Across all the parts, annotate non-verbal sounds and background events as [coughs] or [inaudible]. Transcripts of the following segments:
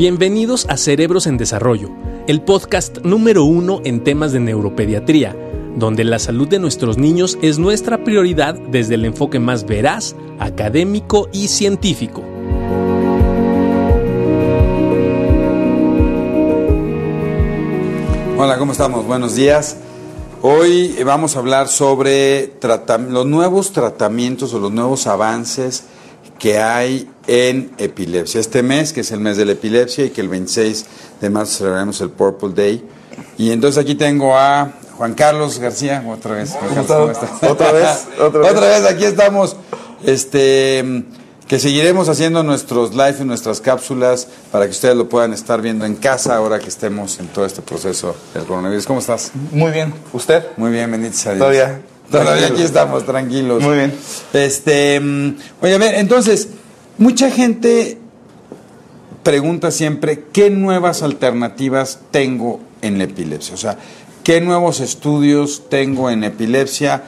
Bienvenidos a Cerebros en Desarrollo, el podcast número uno en temas de neuropediatría, donde la salud de nuestros niños es nuestra prioridad desde el enfoque más veraz, académico y científico. Hola, ¿cómo estamos? Buenos días. Hoy vamos a hablar sobre los nuevos tratamientos o los nuevos avances que hay en epilepsia. Este mes, que es el mes de la epilepsia y que el 26 de marzo celebraremos el Purple Day. Y entonces aquí tengo a Juan Carlos García, otra vez. ¿Cómo, ¿Otra vez? ¿Otra vez? aquí estamos. Este, que seguiremos haciendo nuestros live y nuestras cápsulas para que ustedes lo puedan estar viendo en casa ahora que estemos en todo este proceso del coronavirus. ¿Cómo estás? Muy bien. ¿Usted? Muy bien, bendito sea Dios. Todavía. Todavía aquí estamos, tranquilos. Muy bien. Este, mm, oye, a ver, entonces, mucha gente pregunta siempre, ¿qué nuevas alternativas tengo en la epilepsia? O sea, ¿qué nuevos estudios tengo en epilepsia?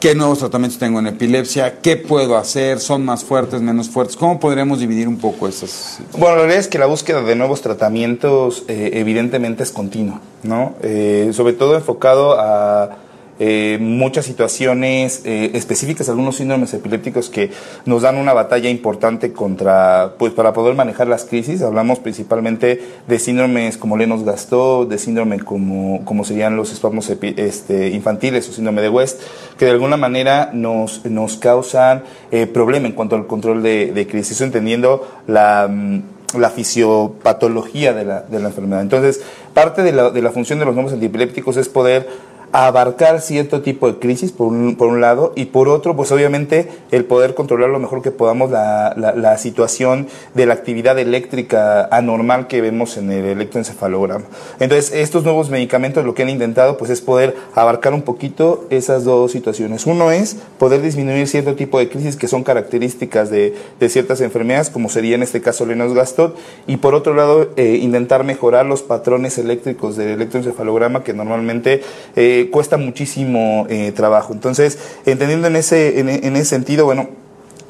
¿Qué nuevos tratamientos tengo en epilepsia? ¿Qué puedo hacer? ¿Son más fuertes, menos fuertes? ¿Cómo podremos dividir un poco esas? Bueno, la verdad es que la búsqueda de nuevos tratamientos eh, evidentemente es continua, ¿no? Eh, sobre todo enfocado a eh, muchas situaciones eh, específicas, algunos síndromes epilépticos que nos dan una batalla importante contra, pues para poder manejar las crisis. Hablamos principalmente de síndromes como Lennox-Gastaut, de síndrome como, como serían los espasmos este, infantiles o síndrome de West, que de alguna manera nos, nos causan eh, problema en cuanto al control de, de crisis, entendiendo la mm, la fisiopatología de la, de la enfermedad. Entonces, parte de la, de la función de los nuevos antiepilépticos es poder abarcar cierto tipo de crisis, por un, por un lado, y por otro, pues obviamente el poder controlar lo mejor que podamos la, la, situación de la actividad eléctrica anormal que vemos en el electroencefalograma. Entonces, estos nuevos medicamentos lo que han intentado pues es poder abarcar un poquito esas dos situaciones. Uno es poder disminuir cierto tipo de crisis que son características de, de ciertas enfermedades, como sería en este caso Lennox-Gastaut, y por otro lado, eh, intentar mejorar los patrones eléctricos del electroencefalograma que normalmente eh, cuesta muchísimo eh, trabajo. Entonces, entendiendo en ese, en, ese sentido, bueno,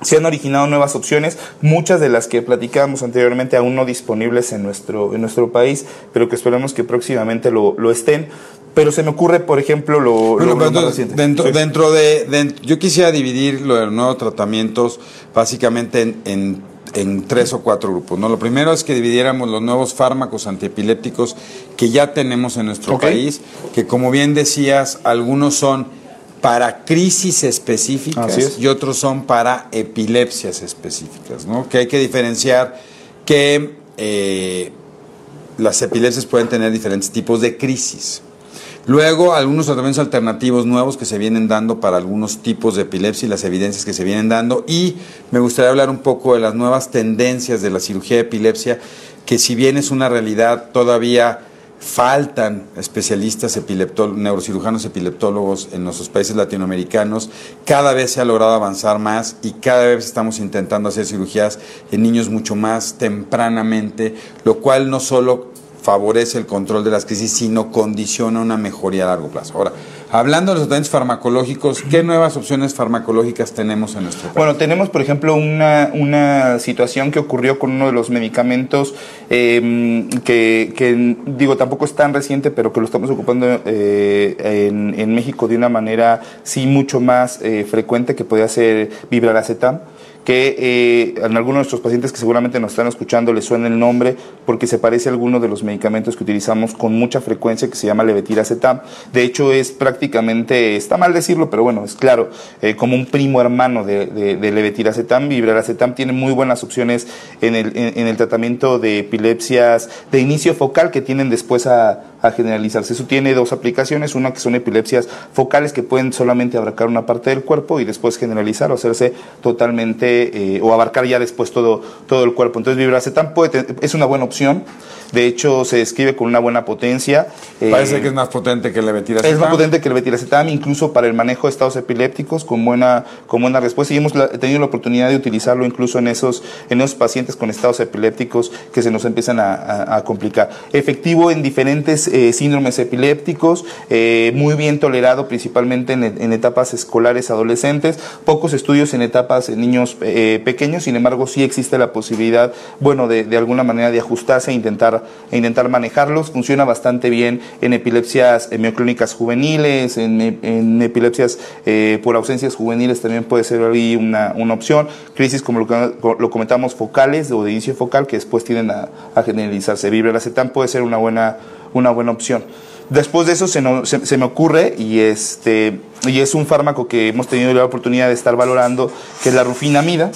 se han originado nuevas opciones, muchas de las que platicábamos anteriormente aún no disponibles en nuestro, en nuestro país, pero que esperamos que próximamente lo, lo estén. Pero se me ocurre, por ejemplo, lo, Dentro, dentro de, Yo quisiera dividir los nuevos tratamientos básicamente en, en en tres o cuatro grupos. ¿no? Lo primero es que dividiéramos los nuevos fármacos antiepilépticos que ya tenemos en nuestro país, que como bien decías, algunos son para crisis específicas y otros son para epilepsias específicas, ¿no? que hay que diferenciar que eh, las epilepsias pueden tener diferentes tipos de crisis. Luego, algunos tratamientos alternativos nuevos que se vienen dando para algunos tipos de epilepsia y las evidencias que se vienen dando. Y me gustaría hablar un poco de las nuevas tendencias de la cirugía de epilepsia, que si bien es una realidad, todavía faltan especialistas neurocirujanos epileptólogos en nuestros países latinoamericanos. Cada vez se ha logrado avanzar más y cada vez estamos intentando hacer cirugías en niños mucho más tempranamente, lo cual no solo favorece el control de las crisis, sino condiciona una mejoría a largo plazo. Ahora, hablando de los tratamientos farmacológicos, ¿qué nuevas opciones farmacológicas tenemos en nuestro país? Bueno, tenemos, por ejemplo, una, una situación que ocurrió con uno de los medicamentos em, que, digo, tampoco es tan reciente, pero que lo estamos ocupando eh, en, en, México de una manera, sí, mucho más eh, frecuente, que podría ser vibraracetam que eh, en algunos de nuestros pacientes que seguramente nos están escuchando les suena el nombre porque se parece a alguno de los medicamentos que utilizamos con mucha frecuencia que se llama levetiracetam. De hecho es prácticamente, está mal decirlo, pero bueno, es claro, eh, como un primo hermano de, de, de levetiracetam. Vibraracetam tiene muy buenas opciones en el, en el tratamiento de epilepsias de inicio focal que tienen después a generalizarse. Eso tiene dos aplicaciones, una que son epilepsias focales que pueden solamente abarcar una parte del cuerpo y después generalizar o hacerse totalmente eh, o abarcar ya después todo, todo el cuerpo. Entonces vibracetam puede es una buena opción. De hecho, se describe con una buena potencia. Parece eh, que es más potente que el levetiracetam. Es más potente que el levetiracetam, incluso para el manejo de estados epilépticos, con buena, con buena respuesta. Y hemos tenido la oportunidad de utilizarlo incluso en esos, en esos pacientes con estados epilépticos que se nos empiezan a, complicar. Efectivo en diferentes eh, síndromes epilépticos, eh, muy bien tolerado principalmente en, etapas escolares adolescentes, pocos estudios en etapas en niños pequeños, sin embargo sí existe la posibilidad, bueno, de, de alguna manera de ajustarse e intentar, e intentar manejarlos. Funciona bastante bien en epilepsias mioclónicas juveniles, en, epilepsias eh, por ausencias juveniles también puede ser ahí una, una opción. Crisis, como lo, comentamos, focales o de inicio focal que después tienden a, a generalizarse. Vibrelacetam puede ser una buena, una buena opción. Después de eso se, se, se, me ocurre y este y es un fármaco que hemos tenido la oportunidad de estar valorando que es la rufinamida.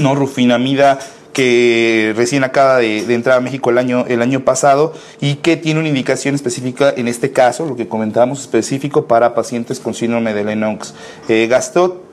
No, rufinamida que recién acaba de, entrar a México el año, el año pasado y que tiene una indicación específica, en este caso, lo que comentábamos, específico para pacientes con síndrome de Lennox. Eh, Gastot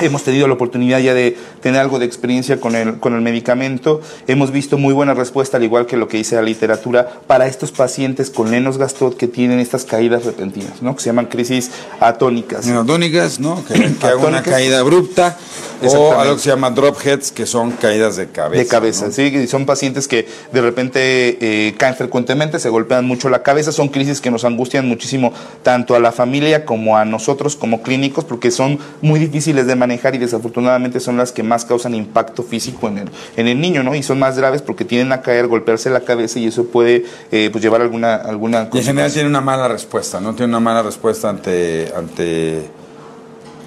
Hemos tenido la oportunidad ya de tener algo de experiencia con el, con el medicamento. Hemos visto muy buena respuesta, al igual que lo que dice la literatura, para estos pacientes con Lennox Gastot que tienen estas caídas repentinas, ¿no? que se llaman crisis atónicas. Atónicas, ¿no? que, que haga una caída abrupta o algo que se llama drop heads, que son caídas de cabeza. De cabeza, sí, son pacientes que de repente eh, caen frecuentemente, se golpean mucho la cabeza, son crisis que nos angustian muchísimo tanto a la familia como a nosotros como clínicos, porque son muy difíciles de manejar manejar y desafortunadamente son las que más causan impacto físico en el, en el niño, ¿no? Y son más graves porque tienden a caer, golpearse la cabeza y eso puede eh, pues llevar alguna alguna Y en general tiene una mala respuesta, ¿no? Tiene una mala respuesta ante ante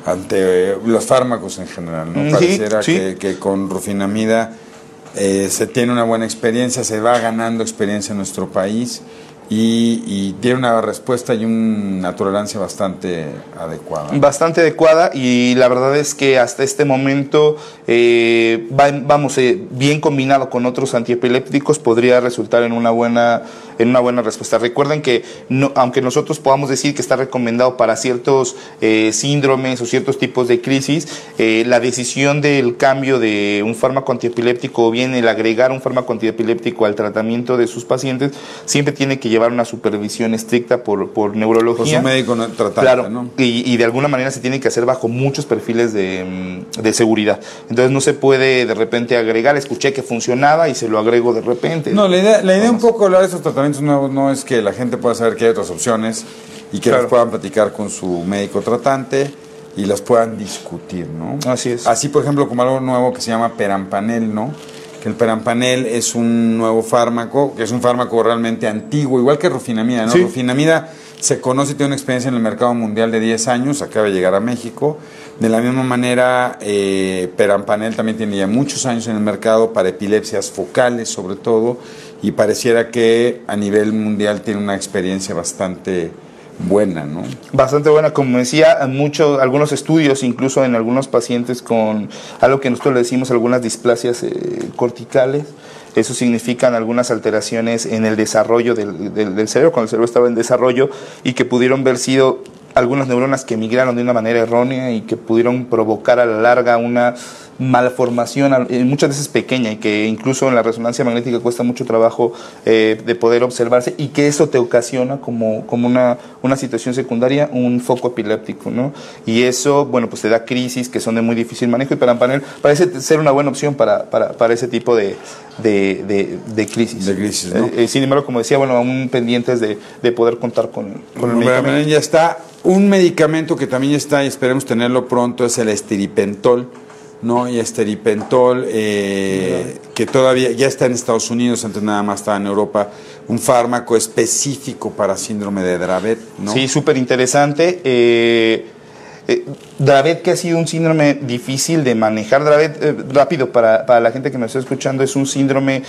ante los fármacos en general, ¿no? Pareciera Que, que, con rufinamida eh, se tiene una buena experiencia, se va ganando experiencia en nuestro país y, tiene una respuesta y una tolerancia bastante adecuada. Bastante adecuada y la verdad es que hasta este momento, eh, vamos, eh, bien combinado con otros antiepilépticos, podría resultar en una buena en una buena respuesta. Recuerden que no, aunque nosotros podamos decir que está recomendado para ciertos eh, síndromes o ciertos tipos de crisis, eh, la decisión del cambio de un fármaco antiepiléptico o bien el agregar un fármaco antiepiléptico al tratamiento de sus pacientes siempre tiene que llevar una supervisión estricta por, por neurología. Por su médico tratante, claro, ¿no? y, y, de alguna manera se tiene que hacer bajo muchos perfiles de, mm, de seguridad. Entonces no se puede de repente agregar, escuché que funcionaba y se lo agrego de repente. No, la idea, la idea un poco hablar de esos tratamientos nuevos no es que la gente pueda saber que hay otras opciones y que las puedan platicar con su médico tratante y las puedan discutir, ¿no? Así es. Así, por ejemplo, como algo nuevo que se llama perampanel, ¿no? Que el perampanel es un nuevo fármaco, que es un fármaco realmente antiguo, igual que rufinamida, ¿no? Rufinamida se conoce y tiene una experiencia en el mercado mundial de 10 años, acaba de llegar a México. De la misma manera, eh, Perampanel también tiene ya muchos años en el mercado para epilepsias focales, sobre todo, y pareciera que a nivel mundial tiene una experiencia bastante buena, ¿no? Bastante buena, como decía, muchos, algunos estudios, incluso en algunos pacientes con algo que nosotros le decimos algunas displasias eh, corticales, eso significan algunas alteraciones en el desarrollo del, del, cerebro, cuando el cerebro estaba en desarrollo y que pudieron haber sido algunas neuronas que migraron de una manera errónea y que pudieron provocar a la larga una malformación, eh, muchas veces pequeña y que incluso en la resonancia magnética cuesta mucho trabajo eh, de poder observarse y que eso te ocasiona como, como una, una situación secundaria, un foco epiléptico, ¿no? Y eso, bueno, pues te da crisis que son de muy difícil manejo y Perampanel parece ser una buena opción para, para, para ese tipo de, de, de, crisis. De crisis, ¿no? Eh, sin embargo, como decía, bueno, aún pendientes de, de poder contar con, con el medicamento. Ya está. Un medicamento que también está y esperemos tenerlo pronto es el estiripentol ¿no? Y esteripentol, eh, que todavía ya está en Estados Unidos, antes nada más estaba en Europa, un fármaco específico para síndrome de Dravet, ¿no? Sí, súper interesante. Eh, eh, Dravet, que ha sido un síndrome difícil de manejar. Dravet, rápido, para, para, la gente que me está escuchando, es un síndrome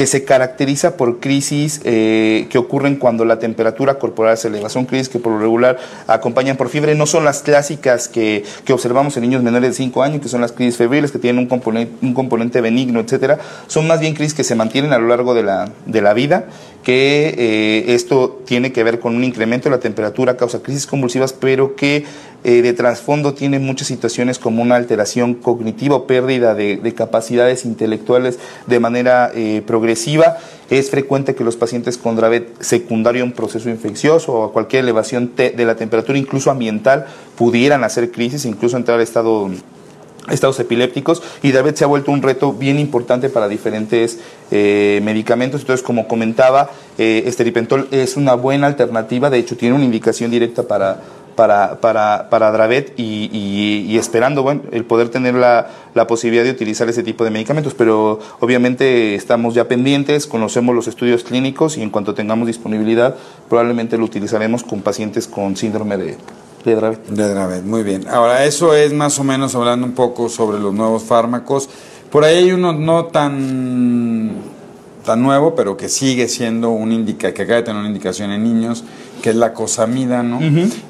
que se caracteriza por crisis eh, que ocurren cuando la temperatura corporal se eleva. Son crisis que por lo regular acompañan por fiebre. No son las clásicas que, que observamos en niños menores de 5 años, que son las crisis febriles, que tienen un componente, un componente benigno, etcétera. Son más bien crisis que se mantienen a lo largo de la, de la vida que eh, esto tiene que ver con un incremento de la temperatura, causa crisis convulsivas, pero que eh, de trasfondo tiene muchas situaciones como una alteración cognitiva o pérdida de, capacidades intelectuales de manera eh, progresiva. Es frecuente que los pacientes con Dravet secundario a un proceso infeccioso o a cualquier elevación de la temperatura, incluso ambiental, pudieran hacer crisis, incluso entrar al estado estados epilépticos y Dravet se ha vuelto un reto bien importante para diferentes eh, medicamentos. Entonces, como comentaba, eh, esteripentol es una buena alternativa, de hecho tiene una indicación directa para, para, para, para Dravet y, esperando bueno, el poder tener la, la, posibilidad de utilizar ese tipo de medicamentos, pero obviamente estamos ya pendientes, conocemos los estudios clínicos y en cuanto tengamos disponibilidad probablemente lo utilizaremos con pacientes con síndrome de de Dravet. De Dravet, muy bien. Ahora, eso es más o menos hablando un poco sobre los nuevos fármacos. Por ahí hay uno no tan, tan nuevo, pero que sigue siendo un indica, que acaba de tener una indicación en niños, que es la cosamida, ¿no?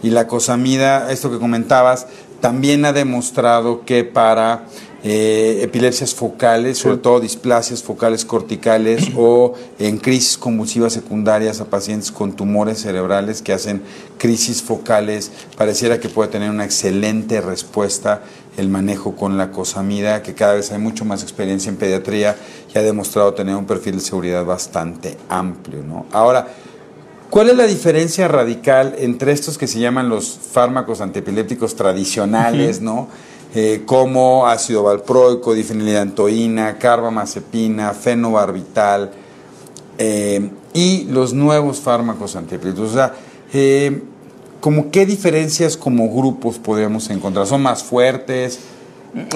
Y la cosamida, esto que comentabas, también ha demostrado que para eh, epilepsias focales, sobre todo displasias focales corticales o en crisis convulsivas secundarias a pacientes con tumores cerebrales que hacen crisis focales, pareciera que puede tener una excelente respuesta el manejo con la cosamida, que cada vez hay mucho más experiencia en pediatría y ha demostrado tener un perfil de seguridad bastante amplio. ¿no? Ahora, ¿Cuál es la diferencia radical entre estos que se llaman los fármacos antiepilépticos tradicionales, ¿no? Eh, como ácido valproico, difenilidantoína, carbamazepina, fenobarbital eh, y los nuevos fármacos antiepilépticos. O sea, eh, ¿como qué diferencias como grupos podríamos encontrar? ¿Son más fuertes?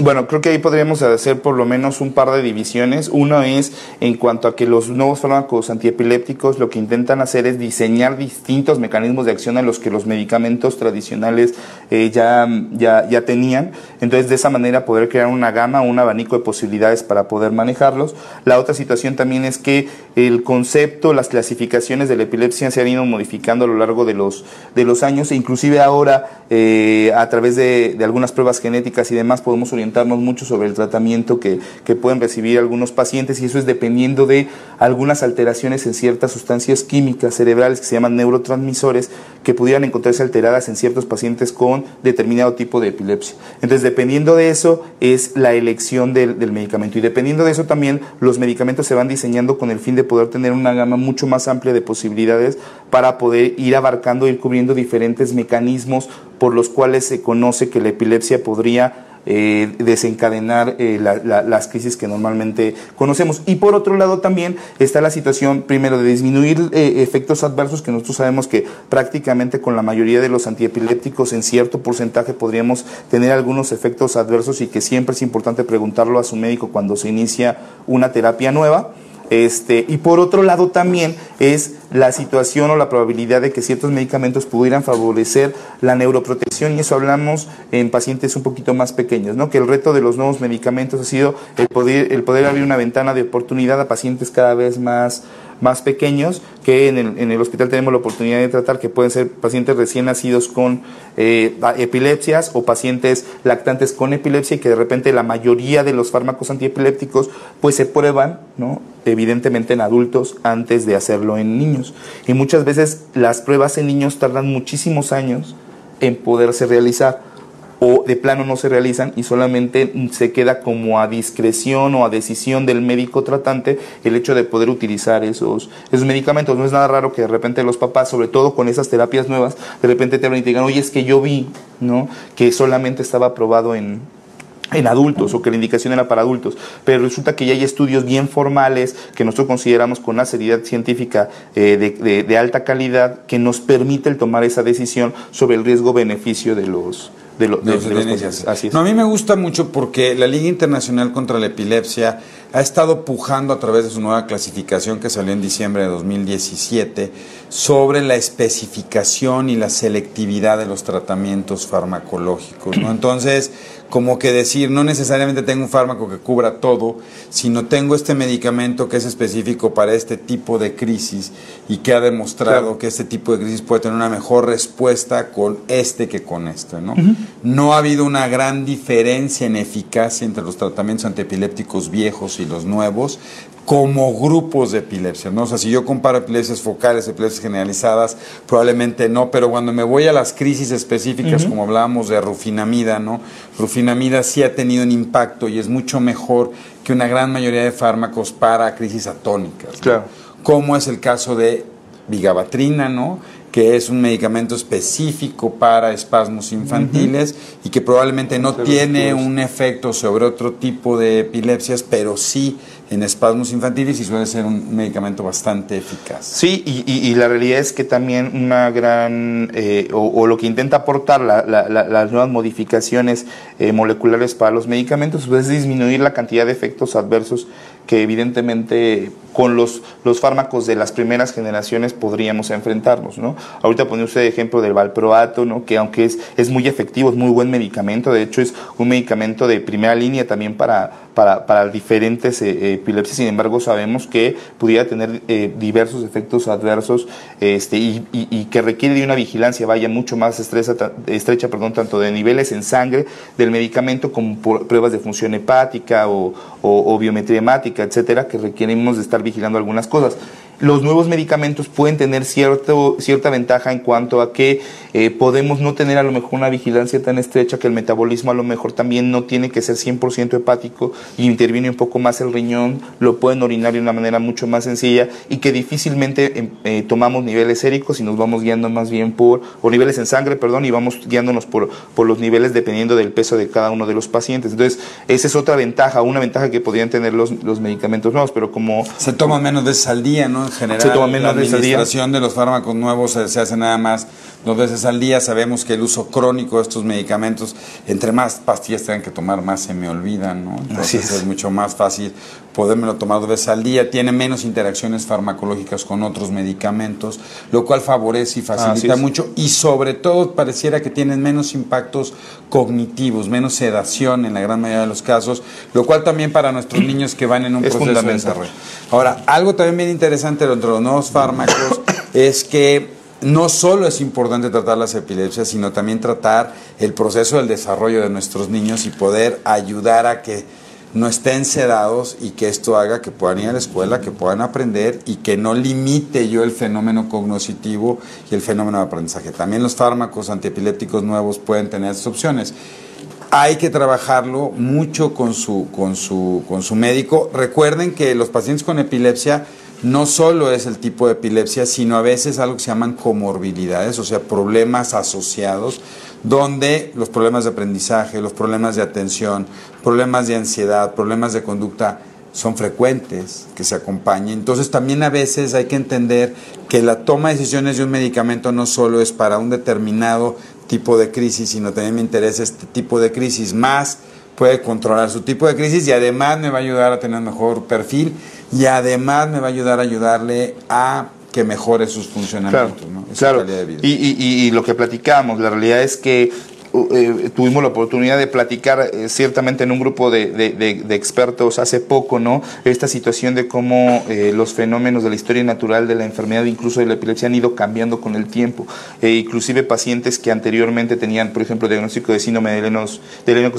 Bueno, creo que ahí podríamos hacer por lo menos un par de divisiones. Uno es en cuanto a que los nuevos fármacos antiepilépticos lo que intentan hacer es diseñar distintos mecanismos de acción a los que los medicamentos tradicionales eh, ya, ya, ya tenían. Entonces, de esa manera poder crear una gama, un abanico de posibilidades para poder manejarlos. La otra situación también es que el concepto, las clasificaciones de la epilepsia se han ido modificando a lo largo de los, de los años e inclusive ahora eh, a través de, de algunas pruebas genéticas y demás podemos orientarnos mucho sobre el tratamiento que, que, pueden recibir algunos pacientes y eso es dependiendo de algunas alteraciones en ciertas sustancias químicas cerebrales que se llaman neurotransmisores que pudieran encontrarse alteradas en ciertos pacientes con determinado tipo de epilepsia. Entonces, dependiendo de eso es la elección del, del medicamento y dependiendo de eso también los medicamentos se van diseñando con el fin de poder tener una gama mucho más amplia de posibilidades para poder ir abarcando, ir cubriendo diferentes mecanismos por los cuales se conoce que la epilepsia podría eh, desencadenar eh, las crisis que normalmente conocemos. Y por otro lado también está la situación, primero, de disminuir eh, efectos adversos, que nosotros sabemos que prácticamente con la mayoría de los antiepilépticos en cierto porcentaje podríamos tener algunos efectos adversos y que siempre es importante preguntarlo a su médico cuando se inicia una terapia nueva. Este, y por otro lado también es la situación o la probabilidad de que ciertos medicamentos pudieran favorecer la neuroprotección y eso hablamos en pacientes un poquito más pequeños, ¿no? que el reto de los nuevos medicamentos ha sido el poder, el poder abrir una ventana de oportunidad a pacientes cada vez más más pequeños que en el, en el, hospital tenemos la oportunidad de tratar, que pueden ser pacientes recién nacidos con eh, epilepsias o pacientes lactantes con epilepsia y que de repente la mayoría de los fármacos antiepilépticos pues se prueban, ¿no? evidentemente en adultos antes de hacerlo en niños. Y muchas veces las pruebas en niños tardan muchísimos años en poderse realizar o de plano no se realizan y solamente se queda como a discreción o a decisión del médico tratante el hecho de poder utilizar esos, esos medicamentos. No es nada raro que de repente los papás, sobre todo con esas terapias nuevas, de repente te hablan y te digan, oye, es que yo vi ¿no? que solamente estaba aprobado en, en adultos o que la indicación era para adultos, pero resulta que ya hay estudios bien formales que nosotros consideramos con una seriedad científica eh, de, alta calidad que nos permite tomar esa decisión sobre el riesgo-beneficio de los, de, los Así No, a mí me gusta mucho porque la Liga Internacional contra la Epilepsia ha estado pujando a través de su nueva clasificación que salió en diciembre de 2017 sobre la especificación y la selectividad de los tratamientos farmacológicos. ¿no? Entonces, como que decir, no necesariamente tengo un fármaco que cubra todo, sino tengo este medicamento que es específico para este tipo de crisis y que ha demostrado que este tipo de crisis puede tener una mejor respuesta con este que con este. ¿no? no ha habido una gran diferencia en eficacia entre los tratamientos antiepilépticos viejos y y los nuevos como grupos de epilepsia, ¿no? O sea, si yo comparo epilepsias focales, epilepsias generalizadas, probablemente no, pero cuando me voy a las crisis específicas, como hablábamos de rufinamida, ¿no? Rufinamida sí ha tenido un impacto y es mucho mejor que una gran mayoría de fármacos para crisis atónicas. Claro. Como es el caso de vigabatrina, ¿no? Que es un medicamento específico para espasmos infantiles y que probablemente no tiene un efecto sobre otro tipo de epilepsias, pero sí en espasmos infantiles y suele ser un medicamento bastante eficaz. Sí, y, la realidad es que también una gran, eh, o, lo que intenta aportar las nuevas modificaciones eh, moleculares para los medicamentos pues, es disminuir la cantidad de efectos adversos que evidentemente con los, los fármacos de las primeras generaciones podríamos enfrentarnos, ¿no? Ahorita pone usted el ejemplo del valproato, ¿no? Que aunque es, es muy efectivo, es muy buen medicamento, de hecho es un medicamento de primera línea también para, para, para diferentes eh, epilepsias, sin embargo sabemos que pudiera tener eh, diversos efectos adversos este, y, que requiere de una vigilancia, vaya, mucho más estrecha, estrecha perdón, tanto de niveles en sangre del medicamento como pruebas de función hepática o, o, o biometría hemática, etcétera, que requerimos de estar vigilando algunas cosas los nuevos medicamentos pueden tener cierto, cierta ventaja en cuanto a que eh, podemos no tener a lo mejor una vigilancia tan estrecha que el metabolismo a lo mejor también no tiene que ser 100% hepático y interviene un poco más el riñón, lo pueden orinar de una manera mucho más sencilla y que difícilmente em, eh, tomamos niveles séricos y nos vamos guiando más bien por, o niveles en sangre, perdón, y vamos guiándonos por, por los niveles dependiendo del peso de cada uno de los pacientes. Entonces, esa es otra ventaja, una ventaja que podrían tener los, los medicamentos nuevos, pero como... Se toman menos veces al día, ¿no? En general, la administración de los fármacos nuevos se, hace nada más dos veces al día. Sabemos que el uso crónico de estos medicamentos, entre más pastillas tengan que tomar, más se me olvidan, ¿no? Entonces es. mucho más fácil podérmelo tomar dos veces al día. Tiene menos interacciones farmacológicas con otros medicamentos, lo cual favorece y facilita mucho. Y sobre todo pareciera que tienen menos impactos cognitivos, menos sedación en la gran mayoría de los casos, lo cual también para nuestros niños que van en un proceso de desarrollo. Ahora, algo también bien interesante dentro de los nuevos fármacos [coughs] es que no solo es importante tratar las epilepsias, sino también tratar el proceso del desarrollo de nuestros niños y poder ayudar a que no estén sedados y que esto haga que puedan ir a la escuela, que puedan aprender y que no limite yo el fenómeno cognitivo y el fenómeno de aprendizaje. También los fármacos antiepilépticos nuevos pueden tener estas opciones. Hay que trabajarlo mucho con su, con su, con su médico. Recuerden que los pacientes con epilepsia no solo es el tipo de epilepsia, sino a veces algo que se llaman comorbilidades, o sea, problemas asociados, donde los problemas de aprendizaje, los problemas de atención, problemas de ansiedad, problemas de conducta son frecuentes que se acompañen. Entonces también a veces hay que entender que la toma de decisiones de un medicamento no solo es para un determinado tipo de crisis, sino también me interesa este tipo de crisis más puede controlar su tipo de crisis y además me va a ayudar a tener mejor perfil y además me va a ayudar a ayudarle a que mejore sus funcionamientos, claro, ¿no? de vida. Y, y, y, lo que platicamos, la realidad es que eh, tuvimos la oportunidad de platicar eh, ciertamente en un grupo de, de, expertos hace poco, ¿no? Esta situación de cómo eh, los fenómenos de la historia natural de la enfermedad, incluso de la epilepsia, han ido cambiando con el tiempo. inclusive pacientes que anteriormente tenían, por ejemplo, diagnóstico de síndrome de Lennox, de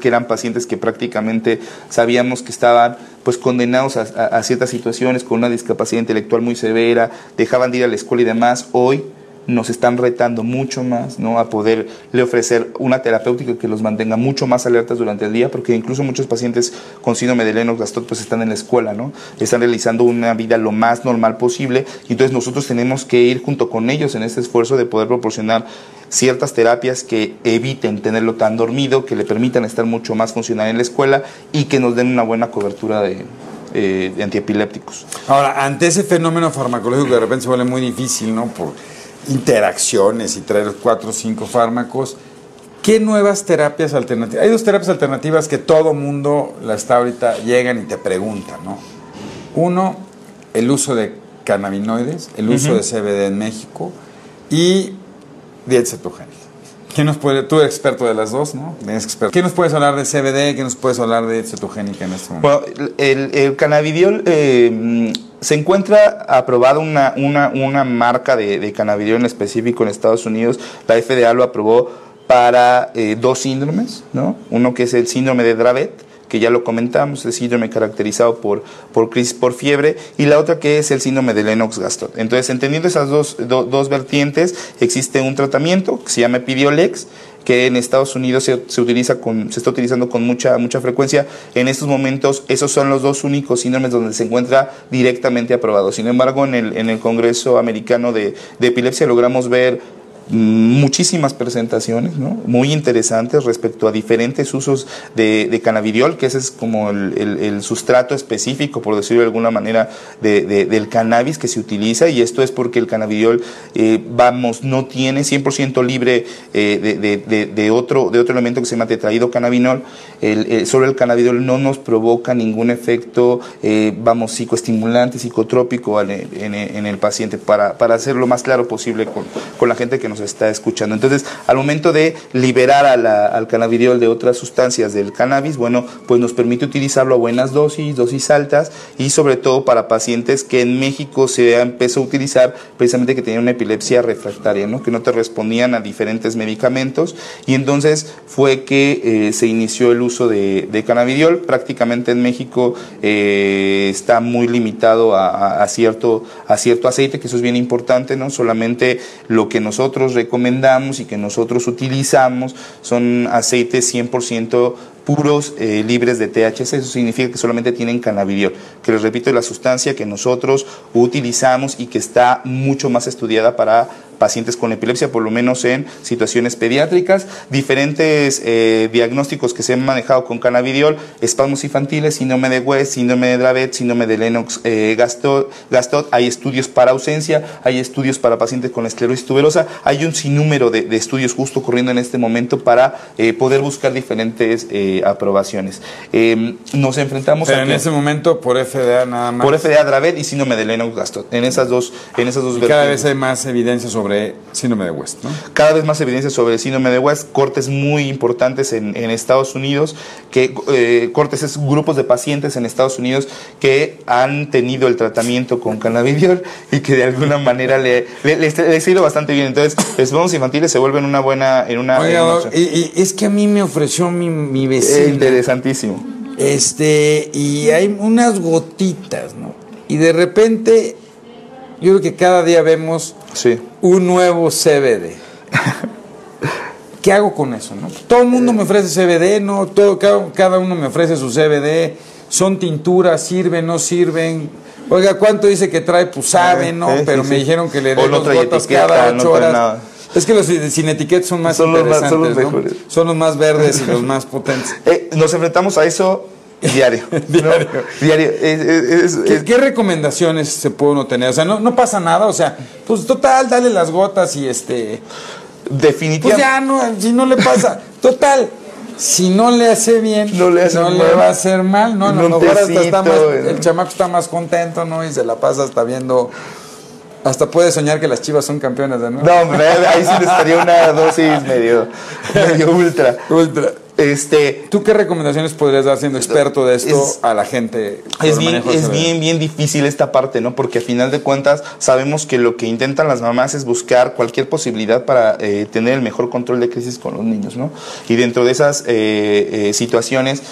que eran pacientes que prácticamente sabíamos que estaban pues condenados a, a ciertas situaciones con una discapacidad intelectual muy severa, dejaban de ir a la escuela y demás. Hoy nos están retando mucho más ¿no? a poderle ofrecer una terapéutica que los mantenga mucho más alertas durante el día, porque incluso muchos pacientes con síndrome de Lennox-Gastaut pues están en la escuela, ¿no? están realizando una vida lo más normal posible, y entonces nosotros tenemos que ir junto con ellos en este esfuerzo de poder proporcionar ciertas terapias que eviten tenerlo tan dormido, que le permitan estar mucho más funcional en la escuela y que nos den una buena cobertura de, eh, antiepilépticos. Ahora, ante ese fenómeno farmacológico que de repente se vuelve muy difícil, ¿no? Por, interacciones y traer cuatro o cinco fármacos. ¿Qué nuevas terapias alternativas? Hay dos terapias alternativas que todo mundo la está ahorita, llegan y te preguntan, ¿no? Uno, el uso de cannabinoides, el uso de CBD en México y dieta cetogénica. ¿Qué nos puede, tú eres experto de las dos, ¿no? experto. ¿Qué nos puedes hablar de CBD? ¿Qué nos puedes hablar de cetogénica en este momento? El, el cannabidiol eh, se encuentra aprobada una, una, una marca de, de, cannabidiol en específico en Estados Unidos. La FDA lo aprobó para eh, dos síndromes, ¿no? Uno que es el síndrome de Dravet que ya lo comentamos, el síndrome caracterizado por, por crisis por fiebre, y la otra que es el síndrome de Lennox-Gastaut. Entonces, entendiendo esas dos, dos vertientes, existe un tratamiento que se llama Epidiolex, que en Estados Unidos se, se, utiliza con, se está utilizando con mucha, mucha frecuencia. En estos momentos, esos son los dos únicos síndromes donde se encuentra directamente aprobado. Sin embargo, en el, en el Congreso Americano de, de Epilepsia logramos ver muchísimas presentaciones muy interesantes respecto a diferentes usos de, de cannabidiol, que ese es como el, sustrato específico, por decirlo de alguna manera, de, de, del cannabis que se utiliza, y esto es porque el cannabidiol, eh, vamos, no tiene 100% libre eh, de, otro, de otro elemento que se llama tetraído cannabinol, el, solo el cannabidiol no nos provoca ningún efecto, eh, vamos, psicoestimulante, psicotrópico en, el paciente, para, para hacer lo más claro posible con, con la gente que nos está escuchando. Entonces, al momento de liberar al cannabidiol de otras sustancias del cannabis, bueno, pues nos permite utilizarlo a buenas dosis, dosis altas y sobre todo para pacientes que en México se empezó a utilizar precisamente que tenían una epilepsia refractaria, ¿no? que no te respondían a diferentes medicamentos y entonces fue que eh, se inició el uso de, de, cannabidiol. Prácticamente en México eh, está muy limitado a, a, cierto, a cierto aceite, que eso es bien importante, ¿no? solamente lo que nosotros recomendamos y que nosotros utilizamos son aceites 100% puros eh, libres de THC, eso significa que solamente tienen cannabidiol, que les repito, es la sustancia que nosotros utilizamos y que está mucho más estudiada para pacientes con epilepsia, por lo menos en situaciones pediátricas, diferentes eh, diagnósticos que se han manejado con cannabidiol, espasmos infantiles, síndrome de West, síndrome de Dravet, síndrome de Lennox eh, hay estudios para ausencia, hay estudios para pacientes con esclerosis tuberosa, hay un sinnúmero de, de estudios justo ocurriendo en este momento para eh, poder buscar diferentes aprobaciones. Em, nos enfrentamos Pero a en ese momento por FDA nada más. por FDA Dravet y síndrome de Lennox Gastaut, en esas dos, en esas dos y cada vez hay más evidencia sobre síndrome de West, ¿no? Cada vez más evidencia sobre el síndrome de West, cortes muy importantes en, en Estados Unidos, que eh, cortes es grupos de pacientes en Estados Unidos que han tenido el tratamiento con cannabidiol y que de alguna manera le, le, les, les ha ido bastante bien. Entonces, los bonos infantiles se vuelven una buena... En una, Oiga, en es que a mí me ofreció mi, mi vecina. Eh, interesantísimo. Este, y hay unas gotitas, ¿no? Y de repente, yo creo que cada día vemos Sí. un nuevo CBD. ¿Qué hago con eso? No? Todo el mundo me ofrece CBD, ¿no? Todo, cada, cada, uno me ofrece su CBD. Son tinturas, sirven, no sirven. Oiga, ¿cuánto dice que trae? Pues sabe, ¿no? Sí, sí, Pero sí. me dijeron que le den no dos gotas cada no ocho trae horas. nada. Es que los sin etiquetas son más Son los más- interesantes, son los ¿no? Son los más verdes y los más potentes. Eh, nos enfrentamos a eso [laughs] [laughs] diario. ¿no? Diario. Diario. Es- es- es- ¿Qué, qué recomendaciones se puede uno tener? O sea, no, no pasa nada, o sea, pues total, dale las gotas y este... Pues definitivamente. ya no, si no le pasa, total, si no le hace bien, No le hace va a hacer mal, ¿no? A lo mejor hasta está más, ¿no? el chamaco está más contento, ¿no? Y se la pasa hasta viendo, hasta puede soñar que las chivas son campeonas de nuevo. No, hombre, ahí sí necesitaría una dosis medio, medio ultra. [laughs] Ultra. Este, ¿Tú qué recomendaciones podrías dar siendo experto de esto Es- a la gente? es bien, es bien, bien difícil esta parte, ¿no? Porque a final de cuentas sabemos que lo que intentan las mamás es buscar cualquier posibilidad para eh, tener el mejor control de crisis con los niños, ¿no? Y dentro de esas eh, eh, situaciones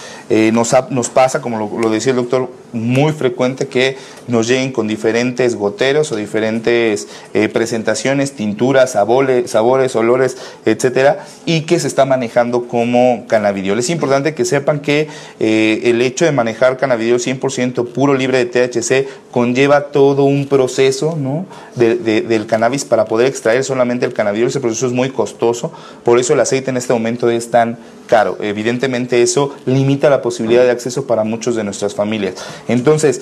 nos, ha- nos pasa, como lo, lo decía el doctor, muy frecuente que nos lleguen con diferentes goteros o diferentes presentaciones, tinturas, sabores, sabores, olores, etcétera, y que se está manejando como cannabidiol. Es importante que sepan que eh, el hecho de manejar cannabidiol 100% puro, libre de THC, conlleva todo un proceso ¿no? de, de, del cannabis para poder extraer solamente el cannabidiol. Ese proceso es muy costoso, por eso el aceite en este momento es tan caro. Evidentemente eso limita la posibilidad de acceso para muchos de nuestras familias. Entonces,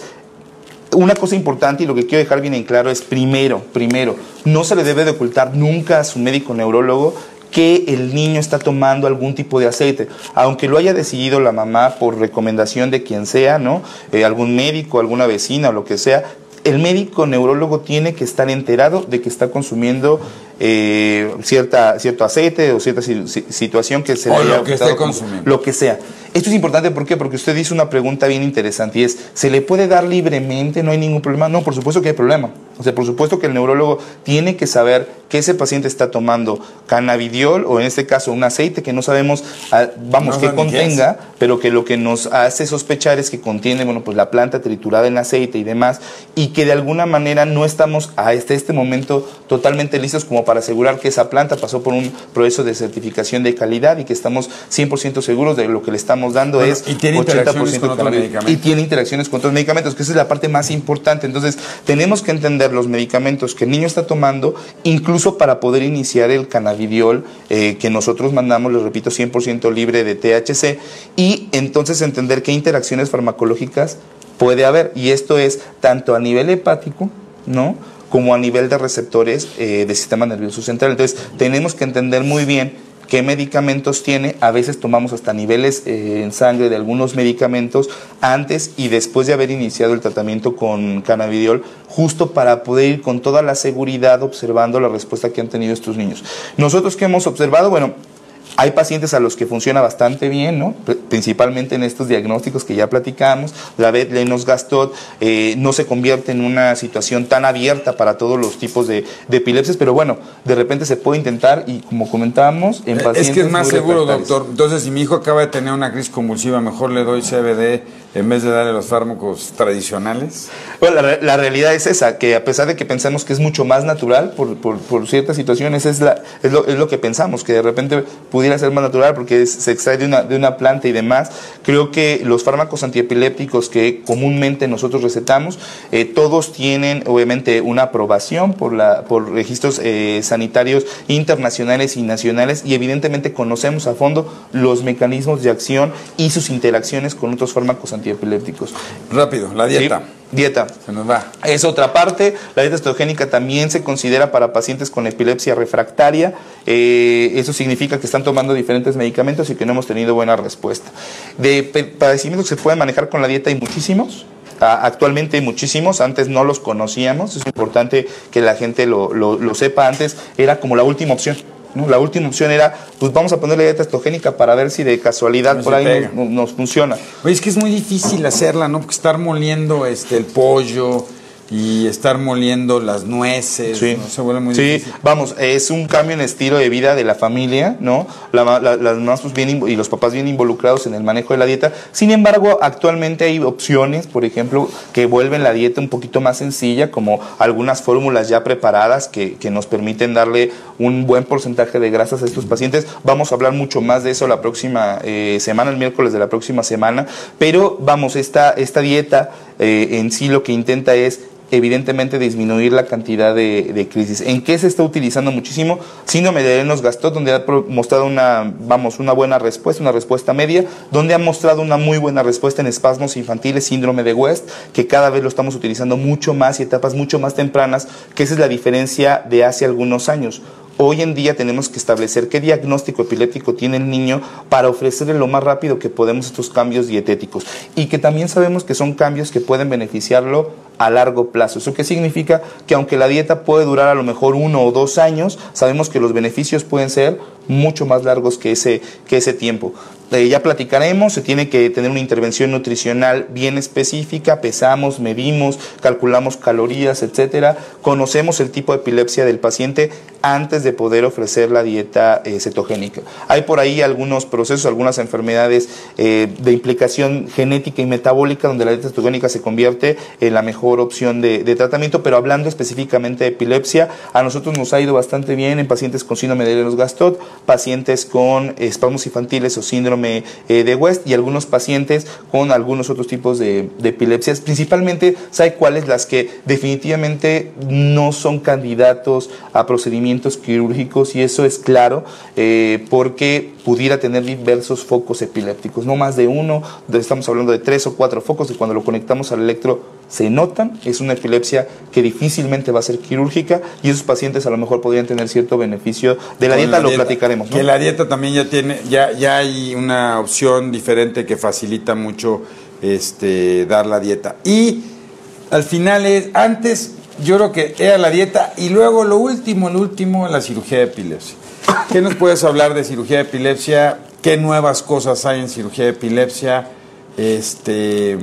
una cosa importante y lo que quiero dejar bien en claro es primero, primero, no se le debe de ocultar nunca a su médico neurólogo que el niño está tomando algún tipo de aceite, aunque lo haya decidido la mamá por recomendación de quien sea, ¿no? Eh, algún médico, alguna vecina o lo que sea, el médico neurólogo tiene que estar enterado de que está consumiendo eh, cierta, cierto aceite o cierta si- si- situación que se O le haya lo que esté consumiendo. Lo que sea. Esto es importante ¿por qué? porque usted hizo una pregunta bien interesante y es, ¿se le puede dar libremente? ¿No hay ningún problema? No, por supuesto que hay problema. O sea, por supuesto que el neurólogo tiene que saber que ese paciente está tomando cannabidiol o en este caso un aceite que no sabemos, ah, vamos, que contenga, pero que lo que nos hace sospechar es que contiene, bueno, pues la planta triturada en aceite y demás, y que de alguna manera no estamos hasta este momento totalmente listos como para asegurar que esa planta pasó por un proceso de certificación de calidad y que estamos 100% seguros de lo que le estamos dando es y tiene 80% con otros medicamentos. Y tiene interacciones con otros medicamentos, que esa es la parte más importante. Entonces, tenemos que entender los medicamentos que el niño está tomando, incluso para poder iniciar el cannabidiol eh, que nosotros mandamos, les repito, 100% libre de THC, y entonces entender qué interacciones farmacológicas puede haber. Y esto es tanto a nivel hepático, ¿no? como a nivel de receptores eh, del sistema nervioso central. Entonces, tenemos que entender muy bien qué medicamentos tiene. A veces tomamos hasta niveles eh, en sangre de algunos medicamentos antes y después de haber iniciado el tratamiento con cannabidiol, justo para poder ir con toda la seguridad observando la respuesta que han tenido estos niños. Nosotros que hemos observado, bueno, hay pacientes a los que funciona bastante bien, ¿no? Principalmente en estos diagnósticos que ya platicamos. La Lenos Gastot eh, no se convierte en una situación tan abierta para todos los tipos de, epilepsias, pero bueno, de repente se puede intentar y como comentábamos, en pacientes. Es que es más seguro, doctor. Entonces, si mi hijo acaba de tener una crisis convulsiva, mejor le doy CBD en vez de darle los fármacos tradicionales. Bueno, la, realidad es esa, que a pesar de que pensamos que es mucho más natural por, por, ciertas situaciones, es, la, es, lo, es lo que pensamos, que de repente pudiera ser más natural porque se extrae de una, de una planta y demás. Creo que los fármacos antiepilépticos que comúnmente nosotros recetamos, eh, todos tienen obviamente una aprobación por, la, por registros eh, sanitarios internacionales y nacionales y evidentemente conocemos a fondo los mecanismos de acción y sus interacciones con otros fármacos antiepilépticos. Rápido, la dieta. Dieta. Se nos va. Es otra parte. La dieta cetogénica también se considera para pacientes con epilepsia refractaria. Eh, eso significa que están tomando diferentes medicamentos y que no hemos tenido buena respuesta. De padecimientos que se pueden manejar con la dieta hay muchísimos. Actualmente hay muchísimos, antes no los conocíamos, es importante que la gente lo, lo sepa. Antes era como la última opción. La última opción era, pues vamos a ponerle dieta estogénica para ver si de casualidad por ahí nos, funciona. Oye, es que es muy difícil hacerla, ¿no? Porque estar moliendo este, el pollo, y estar moliendo las nueces, sí. Se vuelve muy sí. vamos, es un cambio en estilo de vida de la familia, ¿no? las mamás pues, bien, y los papás bien involucrados en el manejo de la dieta. Sin embargo, actualmente hay opciones, por ejemplo, que vuelven la dieta un poquito más sencilla, como algunas fórmulas ya preparadas que, que nos permiten darle un buen porcentaje de grasas a estos pacientes. Vamos a hablar mucho más de eso la próxima eh, semana, el miércoles de la próxima semana. Pero vamos, esta, esta dieta eh, en sí lo que intenta es evidentemente disminuir la cantidad de, crisis. ¿En qué se está utilizando muchísimo? Síndrome de Lenos Gastó, donde ha mostrado una, vamos, una buena respuesta, una respuesta media, donde ha mostrado una muy buena respuesta en espasmos infantiles, síndrome de West, que cada vez lo estamos utilizando mucho más y etapas mucho más tempranas, que esa es la diferencia de hace algunos años. Hoy en día tenemos que establecer qué diagnóstico epiléptico tiene el niño para ofrecerle lo más rápido que podemos estos cambios dietéticos y que también sabemos que son cambios que pueden beneficiarlo a largo plazo. ¿Eso qué significa? Que aunque la dieta puede durar a lo mejor uno o dos años, sabemos que los beneficios pueden ser mucho más largos que ese, que ese tiempo. Ya platicaremos, se tiene que tener una intervención nutricional bien específica, pesamos, medimos, calculamos calorías, etcétera, conocemos el tipo de epilepsia del paciente antes de poder ofrecer la dieta eh, cetogénica. Hay por ahí algunos procesos, algunas enfermedades eh, de implicación genética y metabólica donde la dieta cetogénica se convierte en la mejor opción de, tratamiento, pero hablando específicamente de epilepsia, a nosotros nos ha ido bastante bien en pacientes con síndrome de Lennox-Gastaut, pacientes con espasmos infantiles o síndrome eh, de West y algunos pacientes con algunos otros tipos de, epilepsias. Principalmente, ¿sabe cuáles? Las que definitivamente no son candidatos a procedimientos quirúrgicos y eso es claro eh, porque pudiera tener diversos focos epilépticos, no más de uno, estamos hablando de tres o cuatro focos y cuando lo conectamos al electro se notan, es una epilepsia que difícilmente va a ser quirúrgica y esos pacientes a lo mejor podrían tener cierto beneficio de la dieta, lo platicaremos. Que la dieta también ya tiene, ya, ya hay una opción diferente que facilita mucho este, dar la dieta. Y al final es, antes yo creo que era la dieta y luego lo último, lo último, la cirugía de epilepsia. ¿Qué nos puedes hablar de cirugía de epilepsia qué nuevas cosas hay en cirugía de epilepsia. Este.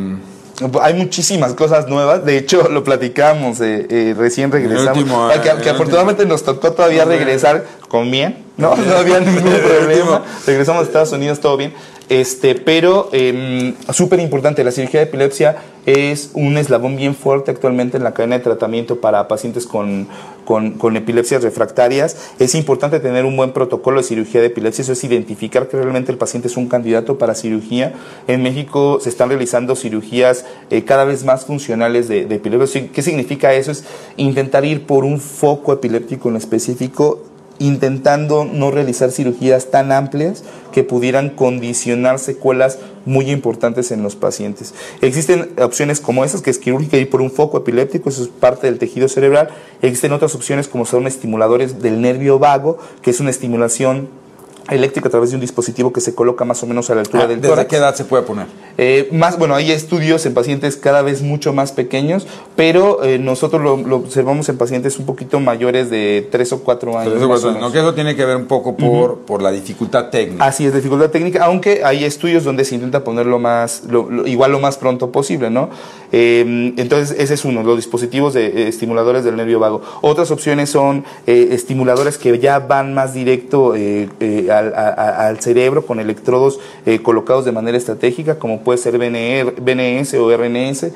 Hay muchísimas cosas nuevas. De hecho, lo platicamos, eh, eh, recién regresamos. último, Ah, que, que afortunadamente nos tocó todavía regresar con bien. No, no había [laughs] ningún problema. Regresamos a Estados Unidos, todo bien. Este, pero eh, súper importante, la cirugía de epilepsia es un eslabón bien fuerte actualmente en la cadena de tratamiento para pacientes con, con, con epilepsias refractarias. Es importante tener un buen protocolo de cirugía de epilepsia, eso es identificar que realmente el paciente es un candidato para cirugía. En México se están realizando cirugías eh, cada vez más funcionales de, de epilepsia. ¿Qué significa eso? Es intentar ir por un foco epiléptico en específico intentando no realizar cirugías tan amplias que pudieran condicionar secuelas muy importantes en los pacientes. Existen opciones como esas, que es quirúrgica y por un foco epiléptico, eso es parte del tejido cerebral. Existen otras opciones como son estimuladores del nervio vago, que es una estimulación eléctrica a través de un dispositivo que se coloca más o menos a la altura Ah, del ¿Desde tórax. qué edad se puede poner? Eh, más, bueno, hay estudios en pacientes cada vez mucho más pequeños, pero eh, nosotros lo, lo observamos en pacientes un poquito mayores de 3 o 4 años. Pero eso, más o pues, menos. no, que eso tiene que ver un poco por, por la dificultad técnica. Así es, dificultad técnica, aunque hay estudios donde se intenta ponerlo más, lo- lo- igual lo más pronto posible, ¿no? Eh, entonces, ese es uno, los dispositivos de eh, estimuladores del nervio vago. Otras opciones son estimuladores que ya van más directo eh, al, cerebro con electrodos eh, colocados de manera estratégica, como puede ser BNS o RNS,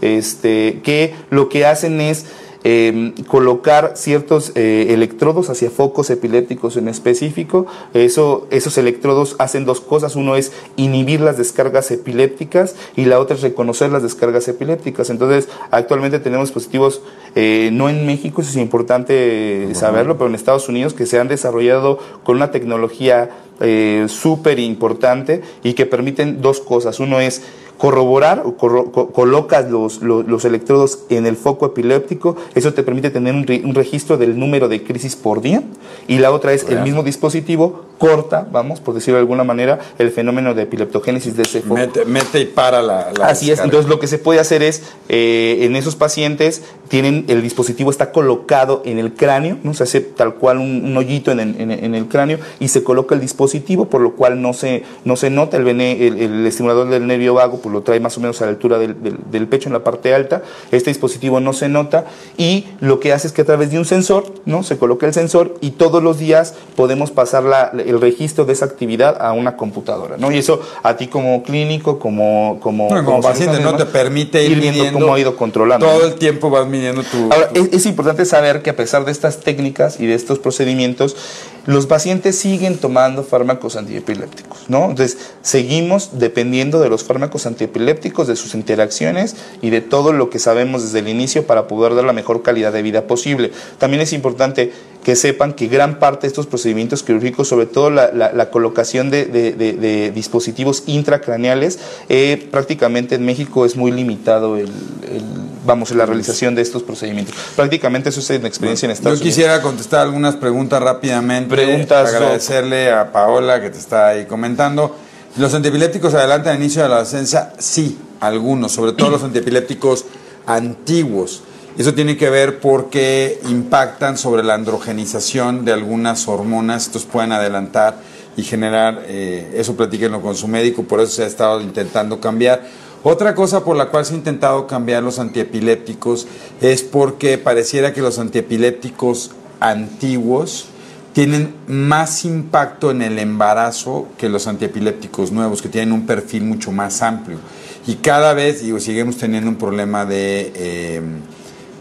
este, que lo que hacen es eh, colocar ciertos eh, electrodos hacia focos epilépticos en específico. Eso, esos electrodos hacen dos cosas. Uno es inhibir las descargas epilépticas y la otra es reconocer las descargas epilépticas. Entonces, actualmente tenemos dispositivos, eh, no en México, eso es importante saberlo, pero en Estados Unidos que se han desarrollado con una tecnología eh, súper importante y que permiten dos cosas. Uno es corroborar o corro- colocas los, los, los electrodos en el foco epiléptico, eso te permite tener un, re- un registro del número de crisis por día y la otra es el mismo dispositivo corta, vamos, por decirlo de alguna manera, el fenómeno de epileptogénesis de ese foco. Mete, mete y para la. la Así es, entonces lo que se puede hacer es, eh, en esos pacientes, tienen el dispositivo está colocado en el cráneo, ¿no? se hace tal cual un, un hoyito en el, en el- en el cráneo y se coloca el dispositivo, por lo cual no se, no se nota el, el, el estimulador del nervio vago, pues lo trae más o menos a la altura del, del- del pecho, en la parte alta, este dispositivo no se nota y lo que hace es que a través de un sensor, ¿no? se coloca el sensor y todos los días podemos pasar la- el registro de esa actividad a una computadora, ¿no? y eso a ti como clínico, como, como, No, como paciente no te permite ir, viendo midiendo cómo ha ido controlando. Todo el tiempo vas midiendo tu. Ahora, tu- es, es importante saber que a pesar de estas técnicas y de estos procedimientos, los pacientes siguen tomando fármacos antiepilépticos, ¿no? Entonces, seguimos dependiendo de los fármacos antiepilépticos, de sus interacciones y de todo lo que sabemos desde el inicio para poder dar la mejor calidad de vida posible. También es importante que sepan que gran parte de estos procedimientos quirúrgicos, sobre todo la, la- la colocación de, de- de- de dispositivos intracraneales, eh, prácticamente en México es muy limitado el, el- vamos, la realización de estos procedimientos. Prácticamente eso es en experiencia en Yo Estados Unidos. quisiera contestar algunas preguntas rápidamente. Preguntas. Agradecerle a Paola que te está ahí comentando. ¿Los antiepilépticos adelantan el inicio de la adolescencia? Sí, algunos, sobre todo los antiepilépticos antiguos. Eso tiene que ver porque impactan sobre la androgenización de algunas hormonas. Estos pueden adelantar y generar, eh, eso platíquenlo con su médico, por eso se ha estado intentando cambiar. Otra cosa por la cual se ha intentado cambiar los antiepilépticos es porque pareciera que los antiepilépticos antiguos tienen más impacto en el embarazo que los antiepilépticos nuevos, que tienen un perfil mucho más amplio. Y cada vez, digo, seguimos teniendo un problema de, eh,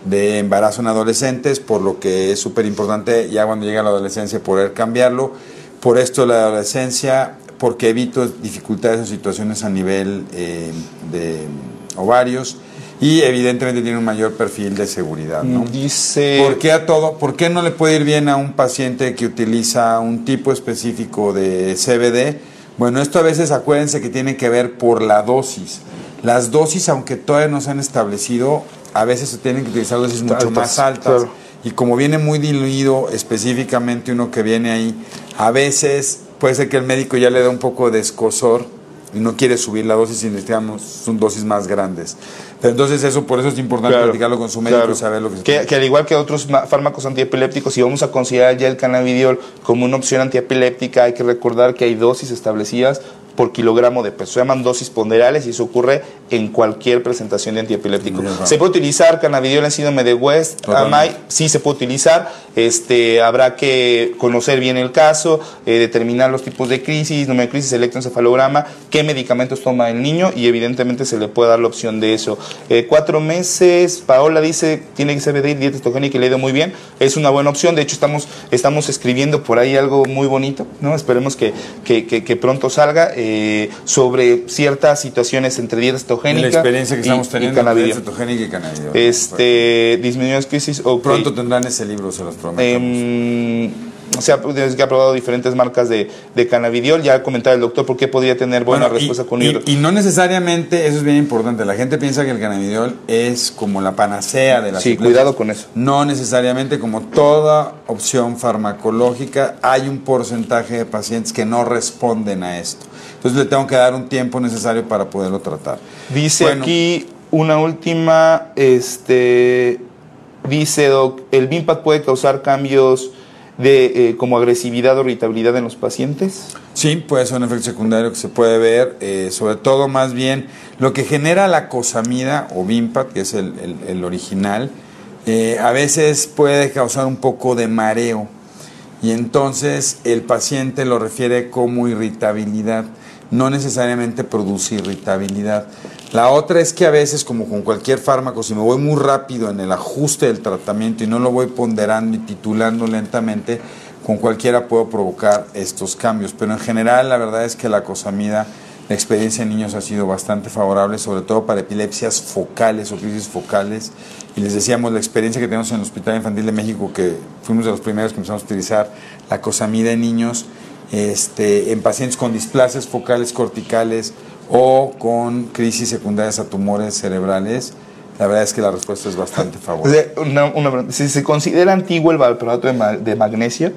de embarazo en adolescentes, por lo que es súper importante ya cuando llega la adolescencia poder cambiarlo. Por esto la adolescencia, porque evito dificultades o situaciones a nivel eh, de ovarios y evidentemente tiene un mayor perfil de seguridad. ¿no? Dice... ¿Por qué a todo? ¿Por qué no le puede ir bien a un paciente que utiliza un tipo específico de CBD? Bueno, esto a veces acuérdense que tiene que ver por la dosis. Las dosis, aunque todavía no se han establecido, a veces se tienen que utilizar dosis mucho Altas, más altas. claro. Y como viene muy diluido específicamente uno que viene ahí, a veces puede ser que el médico ya le da un poco de escosor y no quiere subir la dosis y necesitamos son dosis más grandes. Pero entonces eso, por eso es importante platicarlo con su médico y saber lo que, que, que al igual que otros fármacos antiepilépticos, si vamos a considerar ya el cannabidiol como una opción antiepiléptica, hay que recordar que hay dosis establecidas por kilogramo de peso. Se llaman dosis ponderales y eso ocurre en cualquier presentación de antiepiléptico. Se puede utilizar cannabidiol en síndrome de West, AMAI, sí se puede utilizar. Este, habrá que conocer bien el caso, eh, determinar los tipos de crisis, número de crisis, electroencefalograma, qué medicamentos toma el niño y evidentemente se le puede dar la opción de eso. Eh, cuatro meses, Paola dice, tiene que ser de dieta cetogénica y le ha ido muy bien. Es una buena opción, de hecho estamos, estamos escribiendo por ahí algo muy bonito, ¿no? Esperemos que, que, que, pronto salga eh, sobre ciertas situaciones entre dieta cetogénica. La experiencia que estamos teniendo entre cetogénica y cannabis. Este, disminución crisis. Pronto tendrán ese libro, se los eh, se ha, que ha probado diferentes marcas de, de cannabidiol. Ya ha comentado el doctor por qué podría tener buena respuesta con y, y, no necesariamente, eso es bien importante, la gente piensa que el cannabidiol es como la panacea de la Sí, cuidado con eso. No necesariamente, como toda opción farmacológica, hay un porcentaje de pacientes que no responden a esto. Entonces le tengo que dar un tiempo necesario para poderlo tratar. Dice aquí una última, este Dice Doc, ¿el BIMPAT puede causar cambios de eh, como agresividad o irritabilidad en los pacientes? Sí, puede ser un efecto secundario que se puede ver, eh, sobre todo más bien lo que genera la cosamida o BIMPAT, que es el, original, eh, a veces puede causar un poco de mareo y entonces el paciente lo refiere como irritabilidad, no necesariamente produce irritabilidad. La otra es que a veces, como con cualquier fármaco, si me voy muy rápido en el ajuste del tratamiento y no lo voy ponderando y titulando lentamente, con cualquiera puedo provocar estos cambios. Pero en general, la verdad es que la cosamida, la experiencia en niños ha sido bastante favorable, sobre todo para epilepsias focales o crisis focales. Y les decíamos la experiencia que tenemos en el Hospital Infantil de México, que fuimos de los primeros que empezamos a utilizar la cosamida en niños, este, en pacientes con displasias focales corticales o con crisis secundarias a tumores cerebrales, la verdad es que la respuesta es bastante [laughs] favorable. si se considera antiguo el valproato de, magnesio,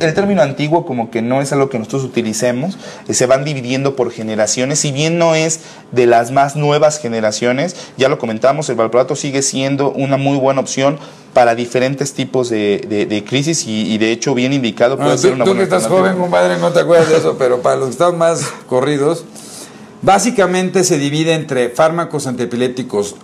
el término antiguo como que no es algo que nosotros utilicemos, eh, se van dividiendo por generaciones, si bien no es de las más nuevas generaciones, ya lo comentamos, el valproato sigue siendo una muy buena opción para diferentes tipos de, crisis y, de hecho bien indicado puede ser una tú que estás joven, compadre, no te acuerdas de eso, pero para los que están más corridos, Básicamente se divide entre fármacos antiepilépticos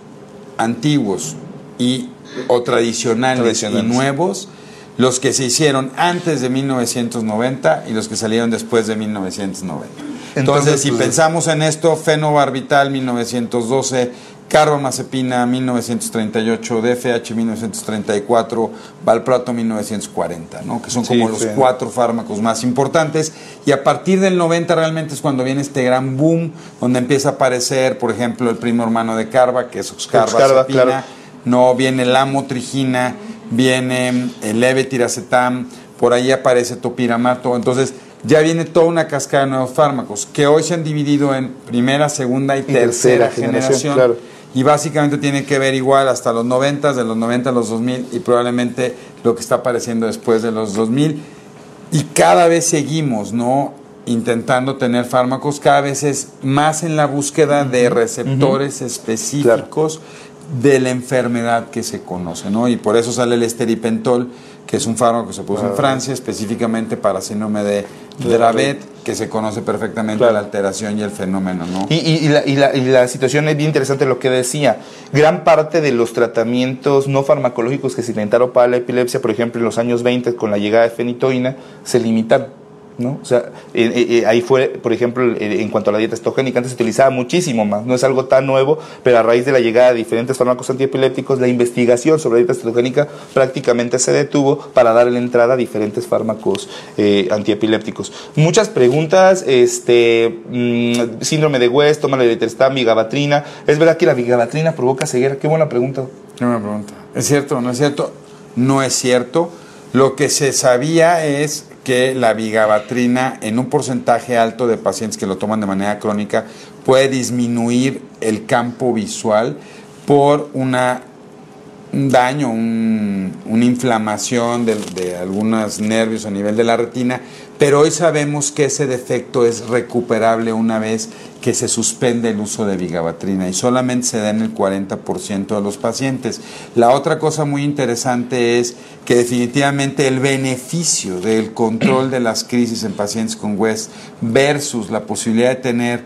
antiguos y o tradicionales, y nuevos, los que se hicieron antes de 1990 y los que salieron después de 1990. Entonces, si pues, pensamos en esto, fenobarbital 1912, carbamazepina 1938, DFH 1934, valproato 1940, ¿no? que son como los cuatro fármacos más importantes. Y a partir del 90 realmente es cuando viene este gran boom, donde empieza a aparecer, por ejemplo, el primo hermano de Carva, que es oxcarbazepina, no viene la motrigina, viene el levetiracetam, por ahí aparece topiramato. Entonces, ya viene toda una cascada de nuevos fármacos que hoy se han dividido en primera, segunda y, tercera, generación y básicamente tiene que ver igual hasta los 90, de los 90 a los 2000 y probablemente lo que está apareciendo después de los 2000 y cada vez seguimos, ¿no? intentando tener fármacos, cada vez es más en la búsqueda de receptores específicos de la enfermedad que se conoce, ¿no? Y por eso sale el esteripentol, que es un fármaco que se puso en Francia específicamente para síndrome de Dravet, que se conoce perfectamente la alteración y el fenómeno, ¿no? Y, y, la, y, la, y, la, situación es bien interesante lo que decía. Gran parte de los tratamientos no farmacológicos que se intentaron para la epilepsia, por ejemplo, en los años 20 con la llegada de fenitoína, se limitaron ¿no? O sea, eh, eh, eh, ahí fue, por ejemplo, en cuanto a la dieta estogénica, antes se utilizaba muchísimo más, no es algo tan nuevo, pero a raíz de la llegada de diferentes fármacos antiepilépticos, la investigación sobre la dieta estogénica prácticamente se detuvo para darle entrada a diferentes fármacos antiepilépticos. Muchas preguntas, este, mm, síndrome de West, toma la levetrestam, vigabatrina, ¿es verdad que la vigabatrina provoca ceguera? Qué buena pregunta. Qué buena pregunta. ¿Es cierto o no es cierto? No es cierto. Lo que se sabía es que la vigabatrina en un porcentaje alto de pacientes que lo toman de manera crónica puede disminuir el campo visual por una, un daño, una inflamación de, de algunos nervios a nivel de la retina, pero hoy sabemos que ese defecto es recuperable una vez que se suspende el uso de vigabatrina y solamente se da en el 40% de los pacientes. La otra cosa muy interesante es que definitivamente el beneficio del control de las crisis en pacientes con West versus la posibilidad de tener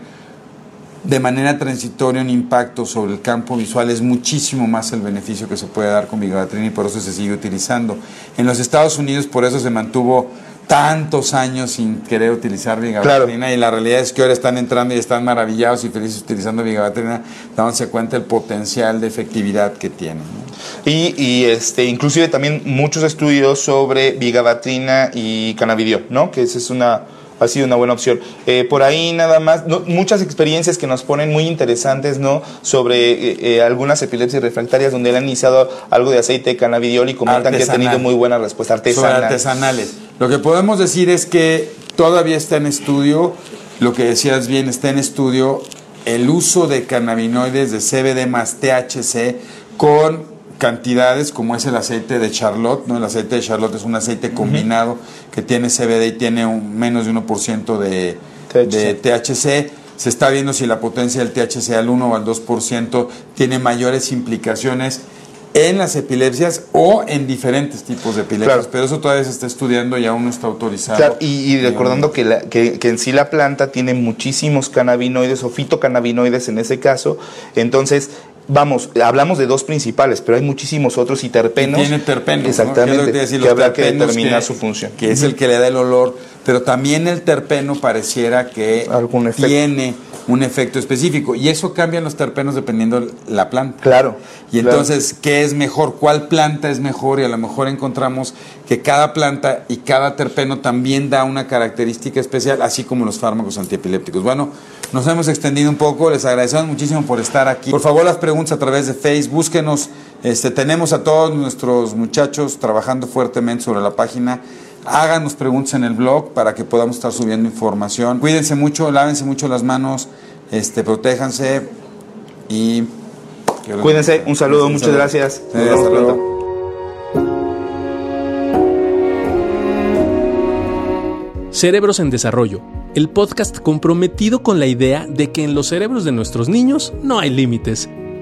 de manera transitoria un impacto sobre el campo visual es muchísimo más el beneficio que se puede dar con vigabatrina y por eso se sigue utilizando. En los Estados Unidos por eso se mantuvo tantos años sin querer utilizar vigabatrina y la realidad es que ahora están entrando y están maravillados y felices utilizando vigabatrina, dándose cuenta del potencial de efectividad que tiene. Y, este, inclusive también muchos estudios sobre vigabatrina y cannabidiol, ¿no? Que esa es una ha sido una buena opción. Eh, por ahí nada más, muchas experiencias que nos ponen muy interesantes, ¿no? Sobre eh, eh, algunas epilepsias refractarias donde le han iniciado algo de aceite de cannabidiol y comentan que ha tenido muy buena respuesta artesanal. artesanales. Lo que podemos decir es que todavía está en estudio, lo que decías bien, está en estudio el uso de cannabinoides de CBD más THC con cantidades como es el aceite de Charlotte, ¿no? El aceite de Charlotte es un aceite combinado que tiene CBD y tiene un, menos de 1% de THC. de THC. Se está viendo si la potencia del THC al 1 o al 2% tiene mayores implicaciones en las epilepsias o en diferentes tipos de epilepsias, pero eso todavía se está estudiando y aún no está autorizado. y, recordando que, que, que, en sí la planta tiene muchísimos cannabinoides o fitocannabinoides en ese caso, entonces vamos, hablamos de dos principales, pero hay muchísimos otros y terpenos. tiene terpenos. Exactamente. Que, habrá que determinar su función. Que es el que le da el olor, pero también el terpeno pareciera que tiene un efecto específico. Y eso cambia los terpenos dependiendo la planta. Claro. Y entonces, ¿qué es mejor? ¿Cuál planta es mejor? Y a lo mejor encontramos que cada planta y cada terpeno también da una característica especial, así como los fármacos antiepilépticos. Bueno, nos hemos extendido un poco, les agradecemos muchísimo por estar aquí. Por favor, las preguntas a través de Facebook, búsquenos. Este, tenemos a todos nuestros muchachos trabajando fuertemente sobre la página. Háganos preguntas en el blog para que podamos estar subiendo información. Cuídense mucho, lávense mucho las manos, este, protéjanse y... Cuídense, un saludo, muchas gracias. Hasta pronto. Cerebros en Desarrollo el podcast comprometido con la idea de que en los cerebros de nuestros niños no hay límites.